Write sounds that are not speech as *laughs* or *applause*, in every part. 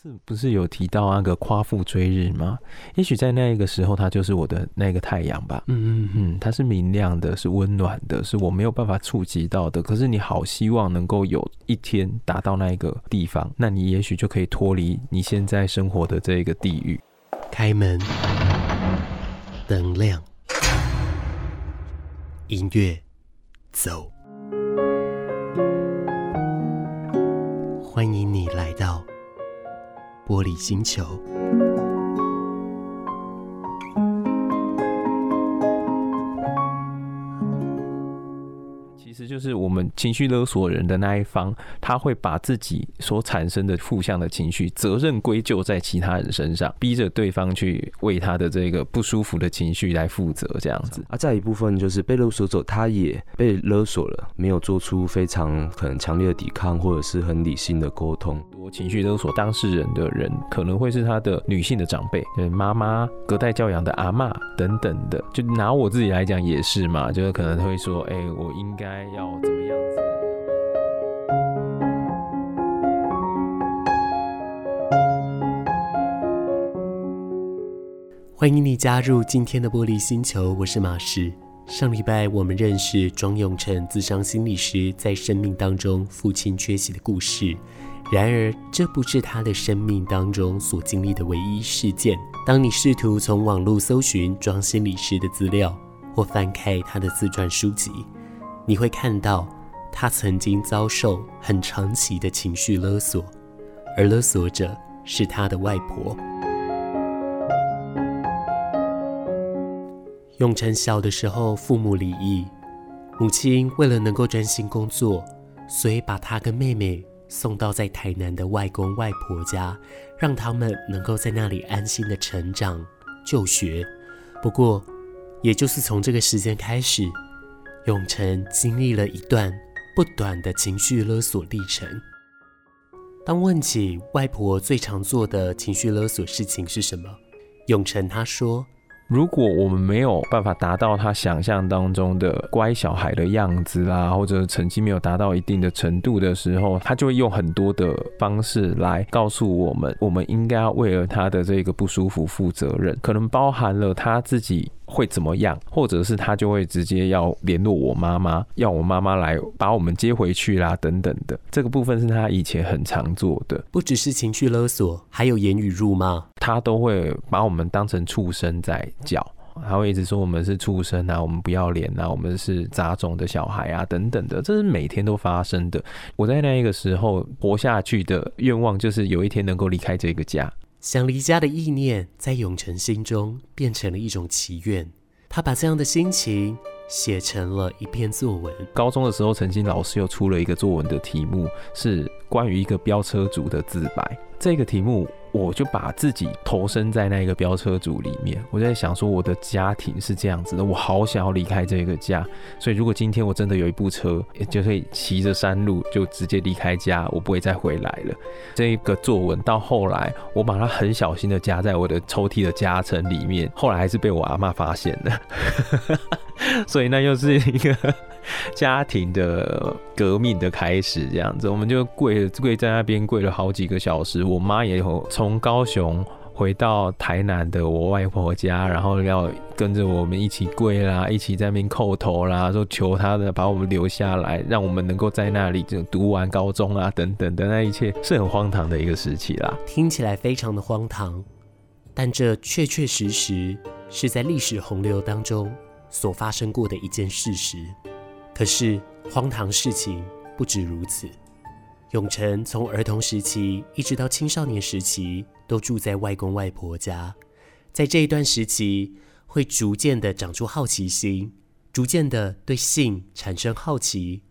次不是有提到那个夸父追日吗？也许在那一个时候，他就是我的那个太阳吧。嗯嗯嗯，它是明亮的，是温暖的，是我没有办法触及到的。可是你好希望能够有一天达到那一个地方，那你也许就可以脱离你现在生活的这个地狱。开门，灯亮，音乐，走。欢迎你来到玻璃星球。就是我们情绪勒索人的那一方，他会把自己所产生的负向的情绪责任归咎在其他人身上，逼着对方去为他的这个不舒服的情绪来负责，这样子。啊，再一部分就是被勒索者，他也被勒索了，没有做出非常可能强烈的抵抗，或者是很理性的沟通。多情绪勒索当事人的人，可能会是他的女性的长辈，对妈妈、隔代教养的阿妈等等的。就拿我自己来讲也是嘛，就是可能会说，哎、欸，我应该要。怎么样子？欢迎你加入今天的玻璃星球，我是马士。上礼拜我们认识庄永成自伤心理师在生命当中父亲缺席的故事。然而，这不是他的生命当中所经历的唯一事件。当你试图从网络搜寻庄心理师的资料，或翻开他的自传书籍，你会看到，他曾经遭受很长期的情绪勒索，而勒索者是他的外婆。永成小的时候，父母离异，母亲为了能够专心工作，所以把他跟妹妹送到在台南的外公外婆家，让他们能够在那里安心的成长、就学。不过，也就是从这个时间开始。永成经历了一段不短的情绪勒索历程。当问起外婆最常做的情绪勒索事情是什么，永成他说：“如果我们没有办法达到他想象当中的乖小孩的样子啦，或者成绩没有达到一定的程度的时候，他就会用很多的方式来告诉我们，我们应该要为了他的这个不舒服负责任，可能包含了他自己。”会怎么样？或者是他就会直接要联络我妈妈，要我妈妈来把我们接回去啦，等等的。这个部分是他以前很常做的，不只是情绪勒索，还有言语辱骂。他都会把我们当成畜生在叫，他会一直说我们是畜生啊，我们不要脸啊，我们是杂种的小孩啊，等等的。这是每天都发生的。我在那一个时候活下去的愿望，就是有一天能够离开这个家。想离家的意念，在永成心中变成了一种祈愿。他把这样的心情写成了一篇作文。高中的时候，曾经老师又出了一个作文的题目，是关于一个飙车族的自白。这个题目。我就把自己投身在那个飙车族里面，我在想说，我的家庭是这样子的，我好想要离开这个家。所以，如果今天我真的有一部车，就可以骑着山路就直接离开家，我不会再回来了。这个作文到后来，我把它很小心的夹在我的抽屉的夹层里面，后来还是被我阿嬷发现了。*laughs* 所以，那又是一个。*laughs* 家庭的革命的开始，这样子，我们就跪跪在那边跪了好几个小时。我妈也从高雄回到台南的我外婆家，然后要跟着我们一起跪啦，一起在那边叩头啦，说求她的把我们留下来，让我们能够在那里就读完高中啊等等的那一切，是很荒唐的一个时期啦。听起来非常的荒唐，但这确确实实是在历史洪流当中所发生过的一件事实。可是荒唐事情不止如此。永成从儿童时期一直到青少年时期都住在外公外婆家，在这一段时期会逐渐的长出好奇心，逐渐的对性产生好奇，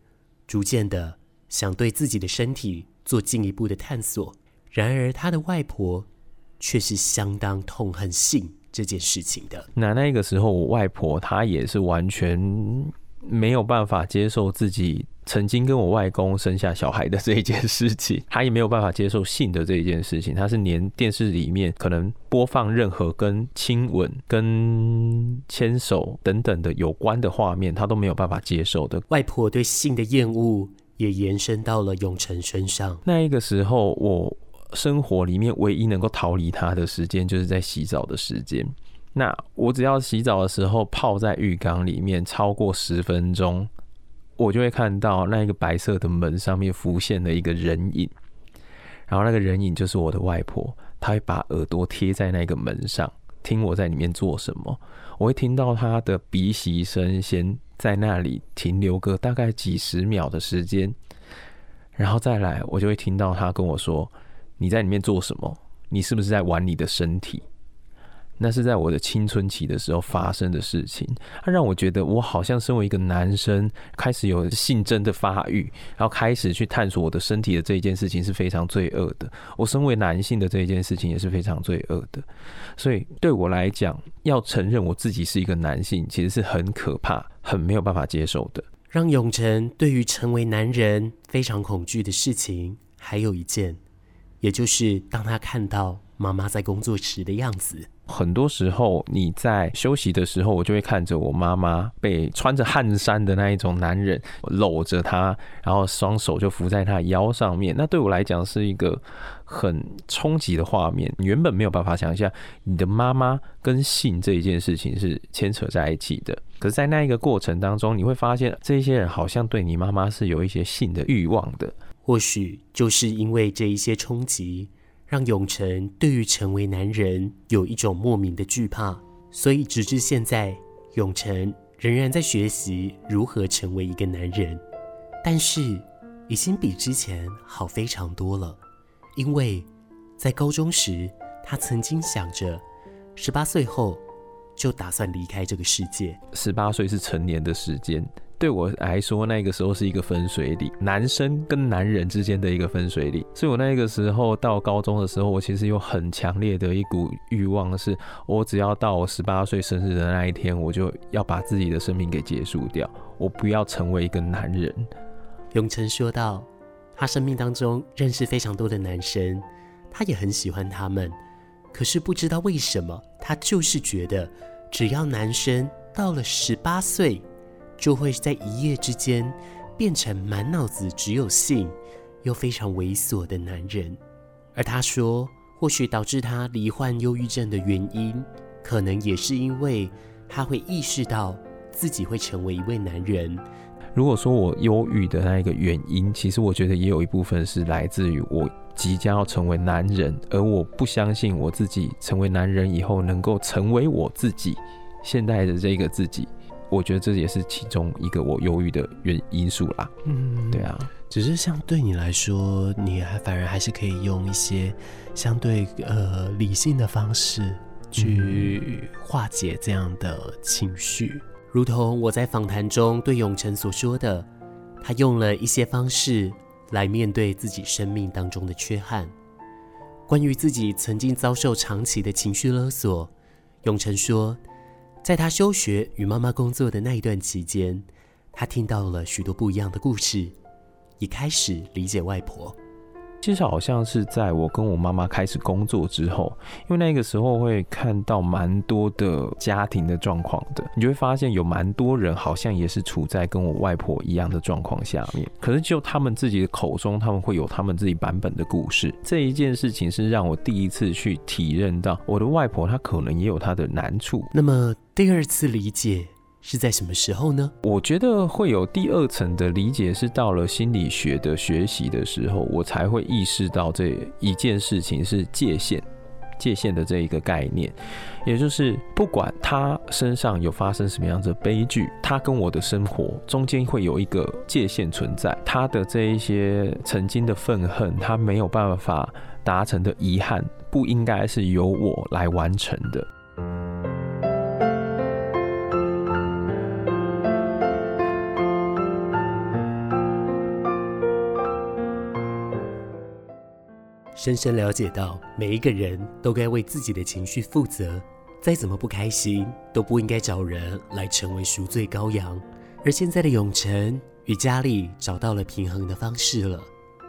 逐渐的想对自己的身体做进一步的探索。然而他的外婆却是相当痛恨性这件事情的。那那个时候我外婆她也是完全。没有办法接受自己曾经跟我外公生下小孩的这一件事情，他也没有办法接受性的这一件事情，他是连电视里面可能播放任何跟亲吻、跟牵手等等的有关的画面，他都没有办法接受的。外婆对性的厌恶也延伸到了永成身上。那一个时候，我生活里面唯一能够逃离他的时间，就是在洗澡的时间。那我只要洗澡的时候泡在浴缸里面超过十分钟，我就会看到那一个白色的门上面浮现了一个人影，然后那个人影就是我的外婆，她会把耳朵贴在那个门上，听我在里面做什么。我会听到她的鼻息声，先在那里停留个大概几十秒的时间，然后再来，我就会听到她跟我说：“你在里面做什么？你是不是在玩你的身体？”那是在我的青春期的时候发生的事情，它让我觉得我好像身为一个男生，开始有性征的发育，然后开始去探索我的身体的这一件事情是非常罪恶的。我身为男性的这一件事情也是非常罪恶的。所以对我来讲，要承认我自己是一个男性，其实是很可怕、很没有办法接受的。让永成对于成为男人非常恐惧的事情，还有一件，也就是当他看到妈妈在工作时的样子。很多时候，你在休息的时候，我就会看着我妈妈被穿着汗衫的那一种男人搂着她，然后双手就扶在她腰上面。那对我来讲是一个很冲击的画面。你原本没有办法想象，你的妈妈跟性这一件事情是牵扯在一起的。可是，在那一个过程当中，你会发现这些人好像对你妈妈是有一些性的欲望的。或许就是因为这一些冲击。让永成对于成为男人有一种莫名的惧怕，所以直至现在，永成仍然在学习如何成为一个男人。但是，已经比之前好非常多了。因为在高中时，他曾经想着，十八岁后就打算离开这个世界。十八岁是成年的时间。对我来说，那个时候是一个分水岭，男生跟男人之间的一个分水岭。所以我那个时候到高中的时候，我其实有很强烈的一股欲望，是我只要到我十八岁生日的那一天，我就要把自己的生命给结束掉，我不要成为一个男人。永成说道，他生命当中认识非常多的男生，他也很喜欢他们，可是不知道为什么，他就是觉得只要男生到了十八岁。就会在一夜之间变成满脑子只有性又非常猥琐的男人，而他说，或许导致他罹患忧郁症的原因，可能也是因为他会意识到自己会成为一位男人。如果说我忧郁的那一个原因，其实我觉得也有一部分是来自于我即将要成为男人，而我不相信我自己成为男人以后能够成为我自己现在的这个自己。我觉得这也是其中一个我忧郁的原因素啦。嗯，对啊，只是像对你来说，你还反而还是可以用一些相对呃理性的方式去化解这样的情绪。嗯，如同我在访谈中对永成所说的，他用了一些方式来面对自己生命当中的缺憾。关于自己曾经遭受长期的情绪勒索，永成说。在他休学与妈妈工作的那一段期间，他听到了许多不一样的故事，也开始理解外婆。其实好像是在我跟我妈妈开始工作之后，因为那个时候会看到蛮多的家庭的状况的，你就会发现有蛮多人好像也是处在跟我外婆一样的状况下面。可是就他们自己的口中，他们会有他们自己版本的故事。这一件事情是让我第一次去体认到，我的外婆她可能也有她的难处。那么第二次理解。是在什么时候呢？我觉得会有第二层的理解，是到了心理学的学习的时候，我才会意识到这一件事情是界限，界限的这一个概念，也就是不管他身上有发生什么样的悲剧，他跟我的生活中间会有一个界限存在，他的这一些曾经的愤恨，他没有办法达成的遗憾，不应该是由我来完成的。深深了解到，每一个人都该为自己的情绪负责，再怎么不开心，都不应该找人来成为赎罪羔羊。而现在的永成与家里找到了平衡的方式了，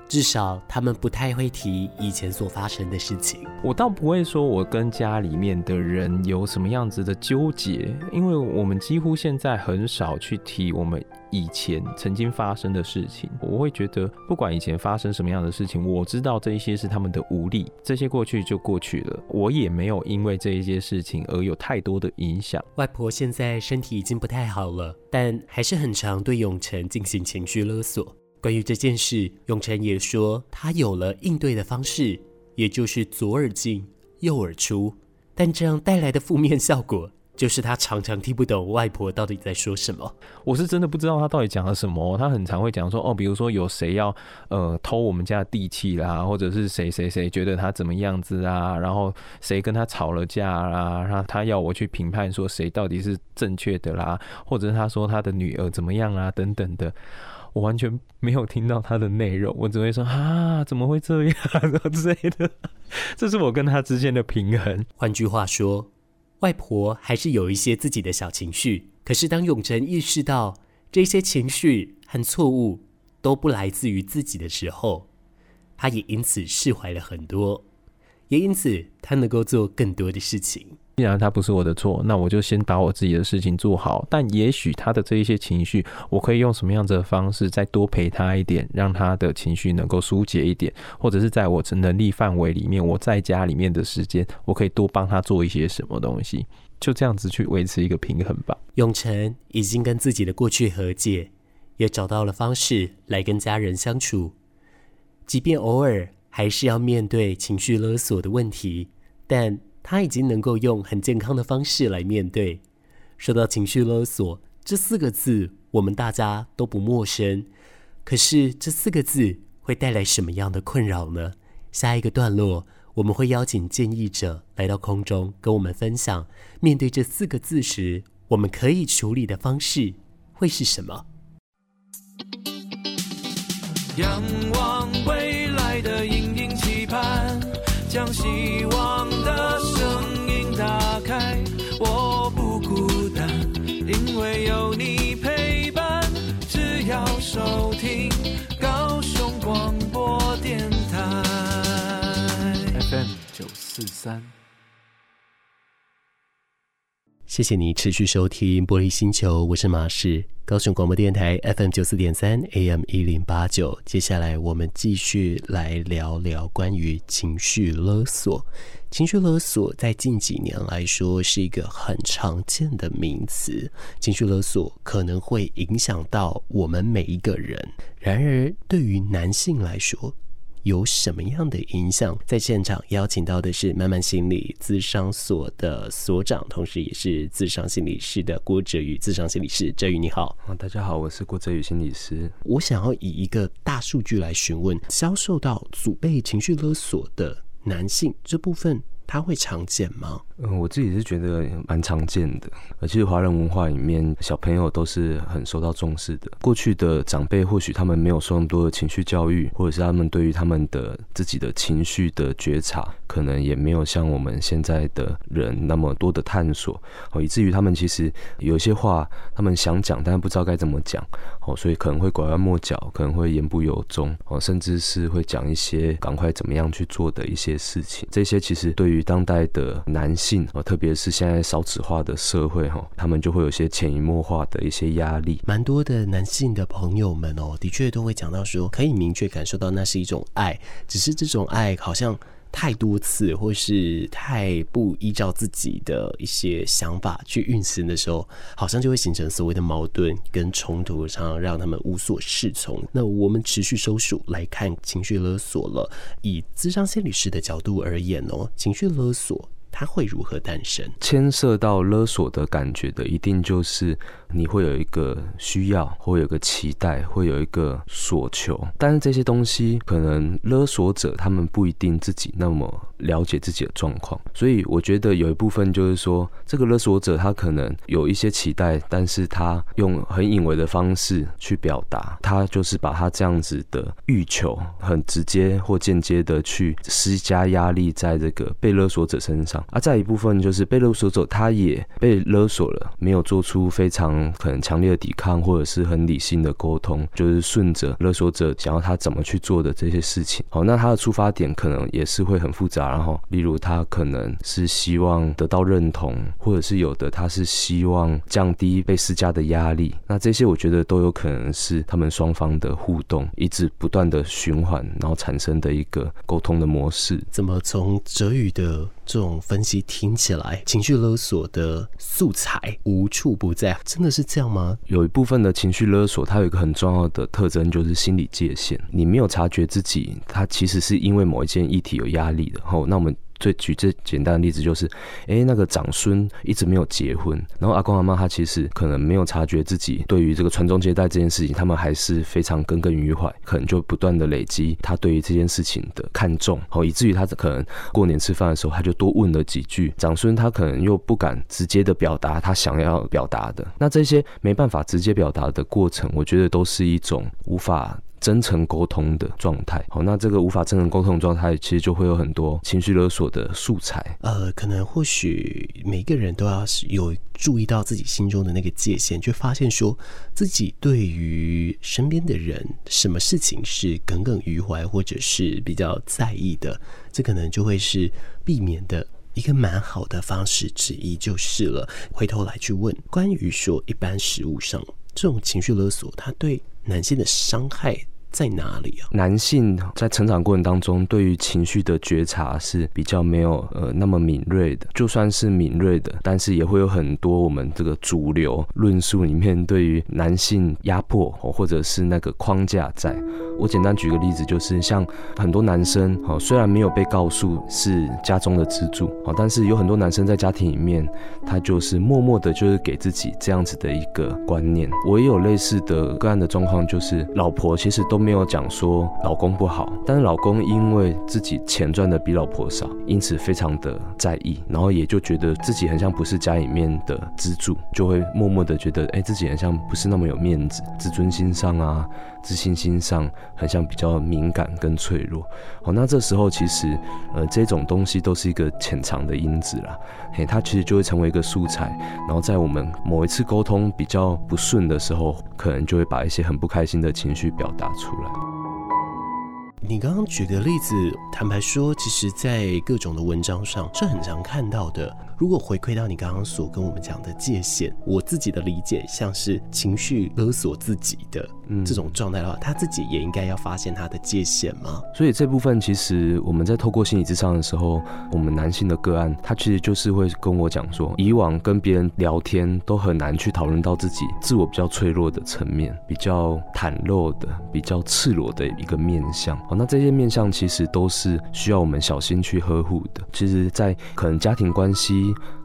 至少他们不太会提以前所发生的事情。我倒不会说我跟家里面的人有什么样子的纠结，因为我们几乎现在很少去提我们以前曾经发生的事情。我会觉得，不管以前发生什么样的事情，我知道这一些是他们的无力，这些过去就过去了。我也没有因为这一些事情而有太多的影响。外婆现在身体已经不太好了，但还是很常对永成进行情绪勒索。关于这件事，永成也说他有了应对的方式，也就是左耳进右耳出。但这样带来的负面效果，就是他常常听不懂外婆到底在说什么。我是真的不知道他到底讲了什么。他很常会讲说，哦，比如说有谁要呃偷我们家的地契啦，或者是谁谁谁觉得他怎么样子啊，然后谁跟他吵了架啦，然后他要我去评判说谁到底是正确的啦，或者是他说他的女儿怎么样啊等等的。我完全没有听到他的内容，我只会说啊，怎么会这样 *laughs* 然后之类的。这是我跟他之间的平衡。换句话说，外婆还是有一些自己的小情绪。可是当永成意识到这些情绪和错误都不来自于自己的时候，他也因此释怀了很多，也因此他能够做更多的事情。既然他不是我的错，那我就先把我自己的事情做好。但也许他的这一些情绪，我可以用什么样子的方式再多陪他一点，让他的情绪能够疏解一点，或者是在我能力范围里面，我在家里面的时间，我可以多帮他做一些什么东西，就这样子去维持一个平衡吧。永成已经跟自己的过去和解，也找到了方式来跟家人相处，即便偶尔还是要面对情绪勒索的问题，但。他已经能够用很健康的方式来面对。说到情绪勒索这四个字，我们大家都不陌生。可是这四个字会带来什么样的困扰呢？下一个段落，我们会邀请建议者来到空中，跟我们分享，面对这四个字时，我们可以处理的方式会是什么？仰望未来的隐隐期盼，将希望的打开，谢谢你持续收听玻璃星球，我是马士。高雄广播电台 FM 九四点三 AM 一零八九，接下来我们继续来聊聊关于情绪勒索。情绪勒索在近几年来说是一个很常见的名词，情绪勒索可能会影响到我们每一个人。然而，对于男性来说，有什么样的影响？在现场邀请到的是慢慢心理咨商所的所长，同时也是咨商心理师的郭哲宇。咨商心理师哲宇，你好。啊，大家好，我是郭哲宇心理师。我想要以一个大数据来询问，遭受到祖辈情绪勒索的男性这部分。他会常见吗？嗯，我自己是觉得蛮常见的。而其实华人文化里面，小朋友都是很受到重视的。过去的长辈或许他们没有受那么多的情绪教育，或者是他们对于他们的自己的情绪的觉察，可能也没有像我们现在的人那么多的探索，哦，以至于他们其实有一些话他们想讲，但是不知道该怎么讲，哦，所以可能会拐弯抹角，可能会言不由衷，哦，甚至是会讲一些赶快怎么样去做的一些事情。这些其实对于当代的男性哦，特别是现在少子化的社会哈，他们就会有些潜移默化的一些压力。蛮多的男性的朋友们哦，的确都会讲到说，可以明确感受到那是一种爱，只是这种爱好像太多次，或是太不依照自己的一些想法去运行的时候，好像就会形成所谓的矛盾跟冲突，常常让他们无所适从。那我们持续收数来看情绪勒索了，以咨商心理师的角度而言哦，情绪勒索。它会如何诞生？牵涉到勒索的感觉的，一定就是你会有一个需要，会有个期待，会有一个所求。但是这些东西，可能勒索者他们不一定自己那么了解自己的状况。所以我觉得有一部分就是说，这个勒索者他可能有一些期待，但是他用很隐微的方式去表达，他就是把他这样子的欲求，很直接或间接的去施加压力在这个被勒索者身上。上啊。再一部分就是被勒索者，他也被勒索了，没有做出非常可能强烈的抵抗，或者是很理性的沟通，就是顺着勒索者想要他怎么去做的这些事情。好，那他的出发点可能也是会很复杂，然后例如他可能是希望得到认同，或者是有的他是希望降低被施加的压力。那这些我觉得都有可能是他们双方的互动一直不断的循环，然后产生的一个沟通的模式。怎么从哲宇的这种分析听起来，情绪勒索的素材无处不在？真的是这样吗？有一部分的情绪勒索，它有一个很重要的特征，就是心理界限。你没有察觉自己，它其实是因为某一件议题有压力的。后，那我们。最举最简单的例子就是，哎、那个长孙一直没有结婚，然后阿公阿妈他其实可能没有察觉自己对于这个传宗接代这件事情，他们还是非常耿耿于怀，可能就不断的累积他对于这件事情的看重，好，以至于他可能过年吃饭的时候，他就多问了几句。长孙他可能又不敢直接的表达他想要表达的，那这些没办法直接表达的过程，我觉得都是一种无法。真诚沟通的状态，好，那这个无法真诚沟通的状态，其实就会有很多情绪勒索的素材。呃，可能或许每个人都要有注意到自己心中的那个界限，就发现说自己对于身边的人，什么事情是耿耿于怀，或者是比较在意的，这可能就会是避免的一个蛮好的方式之一，就是了。回头来去问关于说一般实务上这种情绪勒索，它对。男性的伤害在哪里啊？男性在成长过程当中，对于情绪的觉察是比较没有呃那么敏锐的。就算是敏锐的，但是也会有很多我们这个主流论述里面对于男性压迫或者是那个框架在。我简单举个例子，就是像很多男生哦，虽然没有被告诉是家中的支柱哦，但是有很多男生在家庭里面，他就是默默的，就是给自己这样子的一个观念。我也有类似的个案的状况，就是老婆其实都没有讲说老公不好，但是老公因为自己钱赚的比老婆少，因此非常的在意，然后也就觉得自己很像不是家里面的支柱，就会默默的觉得，哎，自己很像不是那么有面子，自尊心上啊。自信心上很像比较敏感跟脆弱，好，那这时候其实呃这种东西都是一个潜藏的因子啦，嘿，它其实就会成为一个素材，然后在我们某一次沟通比较不顺的时候，可能就会把一些很不开心的情绪表达出来。你刚刚举的例子，坦白说，其实在各种的文章上是很常看到的。如果回馈到你刚刚所跟我们讲的界限，我自己的理解像是情绪勒索自己的这种状态的话，他自己也应该要发现他的界限吗？所以这部分其实我们在透过心理咨商的时候，我们男性的个案，他其实就是会跟我讲说，以往跟别人聊天都很难去讨论到自己自我比较脆弱的层面，比较袒露的、比较赤裸的一个面相。好，那这些面相其实都是需要我们小心去呵护的。其实，在可能家庭关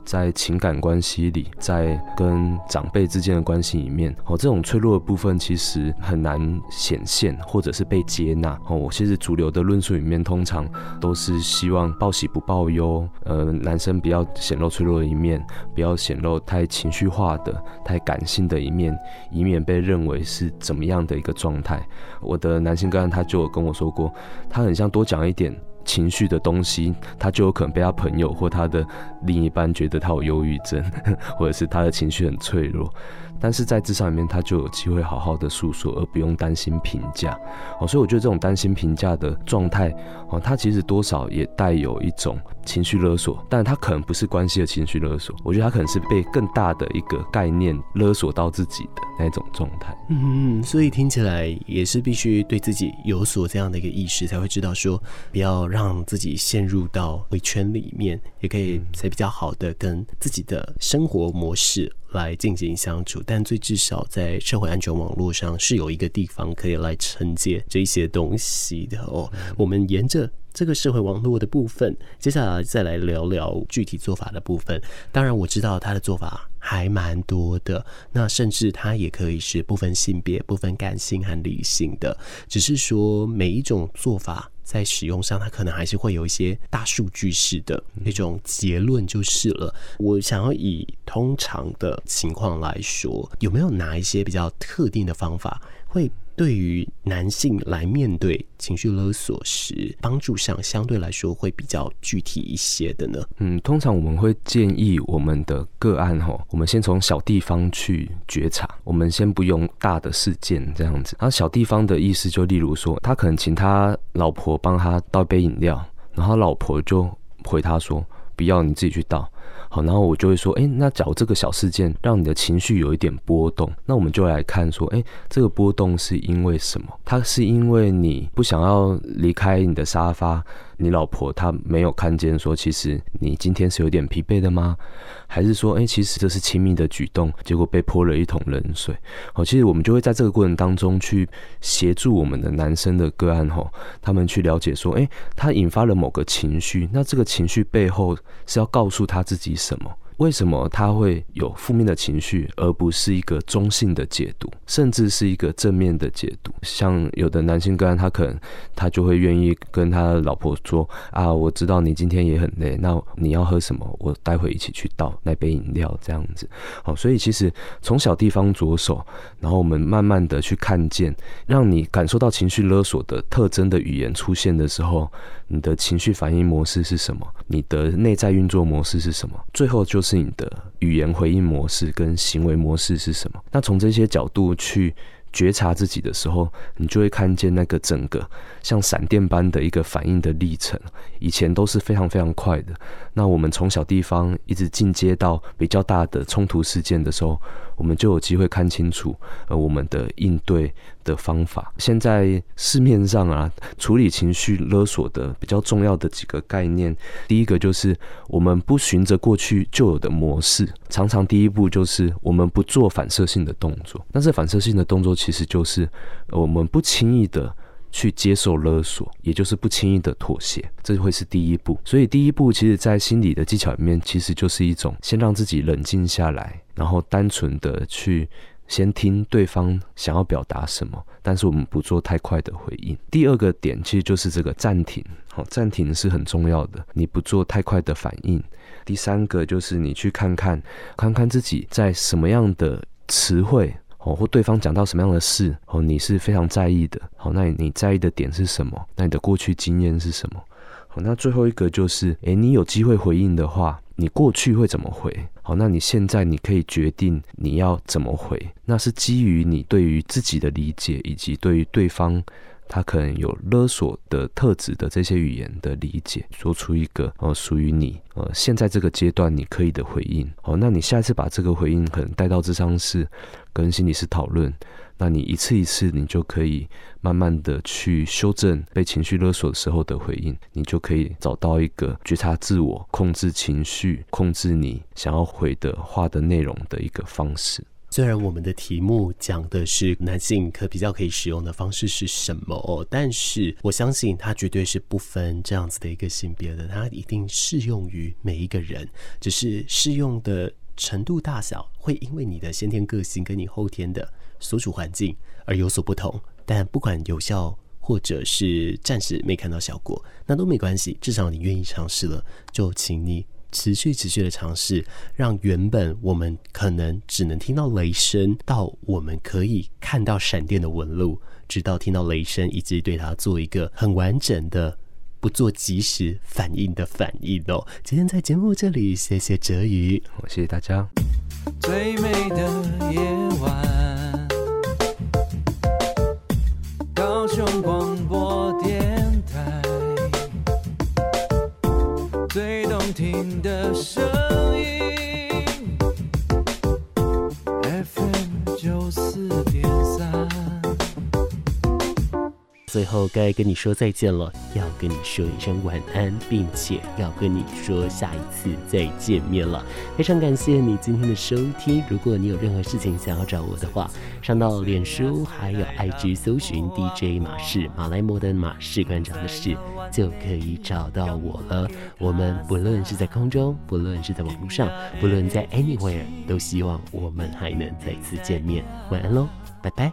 在情感关系里，在跟长辈之间的关系里面，哦，这种脆弱的部分其实很难显现，或者是被接纳。哦，我其实主流的论述里面，通常都是希望报喜不报忧，呃，男生不要显露脆弱的一面，不要显露太情绪化的、太感性的一面，以免被认为是怎么样的一个状态。我的男性个案他就有跟我说过，他很像多讲一点。情绪的东西，他就有可能被他朋友或他的另一半觉得他有忧郁症，*laughs* 或者是他的情绪很脆弱。但是在咨商里面，他就有机会好好的诉说，而不用担心评价。哦，所以我觉得这种担心评价的状态，哦，他其实多少也带有一种情绪勒索，但他可能不是关系的情绪勒索。我觉得他可能是被更大的一个概念勒索到自己的那种状态。嗯，所以听起来也是必须对自己有所这样的一个意识，才会知道说不要让自己陷入到回圈里面，也可以才比较好的跟自己的生活模式。来进行相处，但最至少在社会安全网络上是有一个地方可以来承接这些东西的哦。我们沿着这个社会网络的部分，接下来再来聊聊具体做法的部分。当然，我知道他的做法还蛮多的，那甚至他也可以是不分性别、不分感性和理性的，只是说每一种做法。在使用上，它可能还是会有一些大数据式的那种结论，就是了。我想要以通常的情况来说，有没有哪一些比较特定的方法会对于男性来面对情绪勒索时，帮助上相对来说会比较具体一些的呢？嗯，通常我们会建议我们的个案吼，我们先从小地方去觉察，我们先不用大的事件这样子。然后小地方的意思就例如说，他可能请他老婆帮他倒杯饮料，然后老婆就回他说：“不要，你自己去倒。”好，然后我就会说，诶，那假如这个小事件让你的情绪有一点波动，那我们就来看说，诶，这个波动是因为什么？它是因为你不想要离开你的沙发。你老婆她没有看见说，其实你今天是有点疲惫的吗？还是说，哎、其实这是亲密的举动，结果被泼了一桶冷水？好，其实我们就会在这个过程当中去协助我们的男生的个案吼，他们去了解说，哎、他引发了某个情绪，那这个情绪背后是要告诉他自己什么？为什么他会有负面的情绪，而不是一个中性的解读，甚至是一个正面的解读？像有的男性个案，他可能他就会愿意跟他老婆说：“啊，我知道你今天也很累，那你要喝什么？我待会一起去倒那杯饮料。”这样子。好，所以其实从小地方着手，然后我们慢慢的去看见，让你感受到情绪勒索的特征的语言出现的时候，你的情绪反应模式是什么？你的内在运作模式是什么？最后就是你的语言回应模式跟行为模式是什么？那从这些角度去觉察自己的时候，你就会看见那个整个像闪电般的一个反应的历程。以前都是非常非常快的，那我们从小地方一直进阶到比较大的冲突事件的时候，我们就有机会看清楚呃我们的应对的方法。现在市面上啊，处理情绪勒索的比较重要的几个概念，第一个就是我们不循着过去旧有的模式，常常第一步就是我们不做反射性的动作。那这反射性的动作其实就是我们不轻易的去接受勒索，也就是不轻易的妥协，这会是第一步。所以第一步，其实在心理的技巧里面，其实就是一种先让自己冷静下来，然后单纯的去先听对方想要表达什么，但是我们不做太快的回应。第二个点其实就是这个暂停，好，暂停是很重要的，你不做太快的反应。第三个就是你去看看，看看自己在什么样的词汇。哦，或对方讲到什么样的事，哦，你是非常在意的。好，那你在意的点是什么？那你的过去经验是什么？好，那最后一个就是，诶，你有机会回应的话，你过去会怎么回？好，那你现在你可以决定你要怎么回，那是基于你对于自己的理解，以及对于对方。他可能有勒索的特质的这些语言的理解，说出一个呃属于你呃现在这个阶段你可以的回应。好，那你下一次把这个回应可能带到智商室跟心理师讨论，那你一次一次你就可以慢慢的去修正被情绪勒索的时候的回应，你就可以找到一个觉察自我、控制情绪、控制你想要回的话的内容的一个方式。虽然我们的题目讲的是男性可比较可以使用的方式是什么哦，但是我相信它绝对是不分这样子的一个性别的，它一定适用于每一个人，只是适用的程度大小会因为你的先天个性跟你后天的所处环境而有所不同。但不管有效或者是暂时没看到效果，那都没关系，至少你愿意尝试了，就请你。持续持续的尝试，让原本我们可能只能听到雷声，到我们可以看到闪电的纹路，直到听到雷声，以及对它做一个很完整的、不做及时反应的反应哦。今天在节目这里，谢谢哲宇，谢谢大家。最美的夜晚，高雄广播的声音。最后该跟你说再见了，要跟你说一声晚安，并且要跟你说下一次再见面了。非常感谢你今天的收听。如果你有任何事情想要找我的话，上到脸书还有 IG 搜寻 DJ 马氏马来摩登马士馆长的事，就可以找到我了。我们不论是在空中，不论是在网络上，不论在 anywhere，都希望我们还能再次见面。晚安喽，拜拜。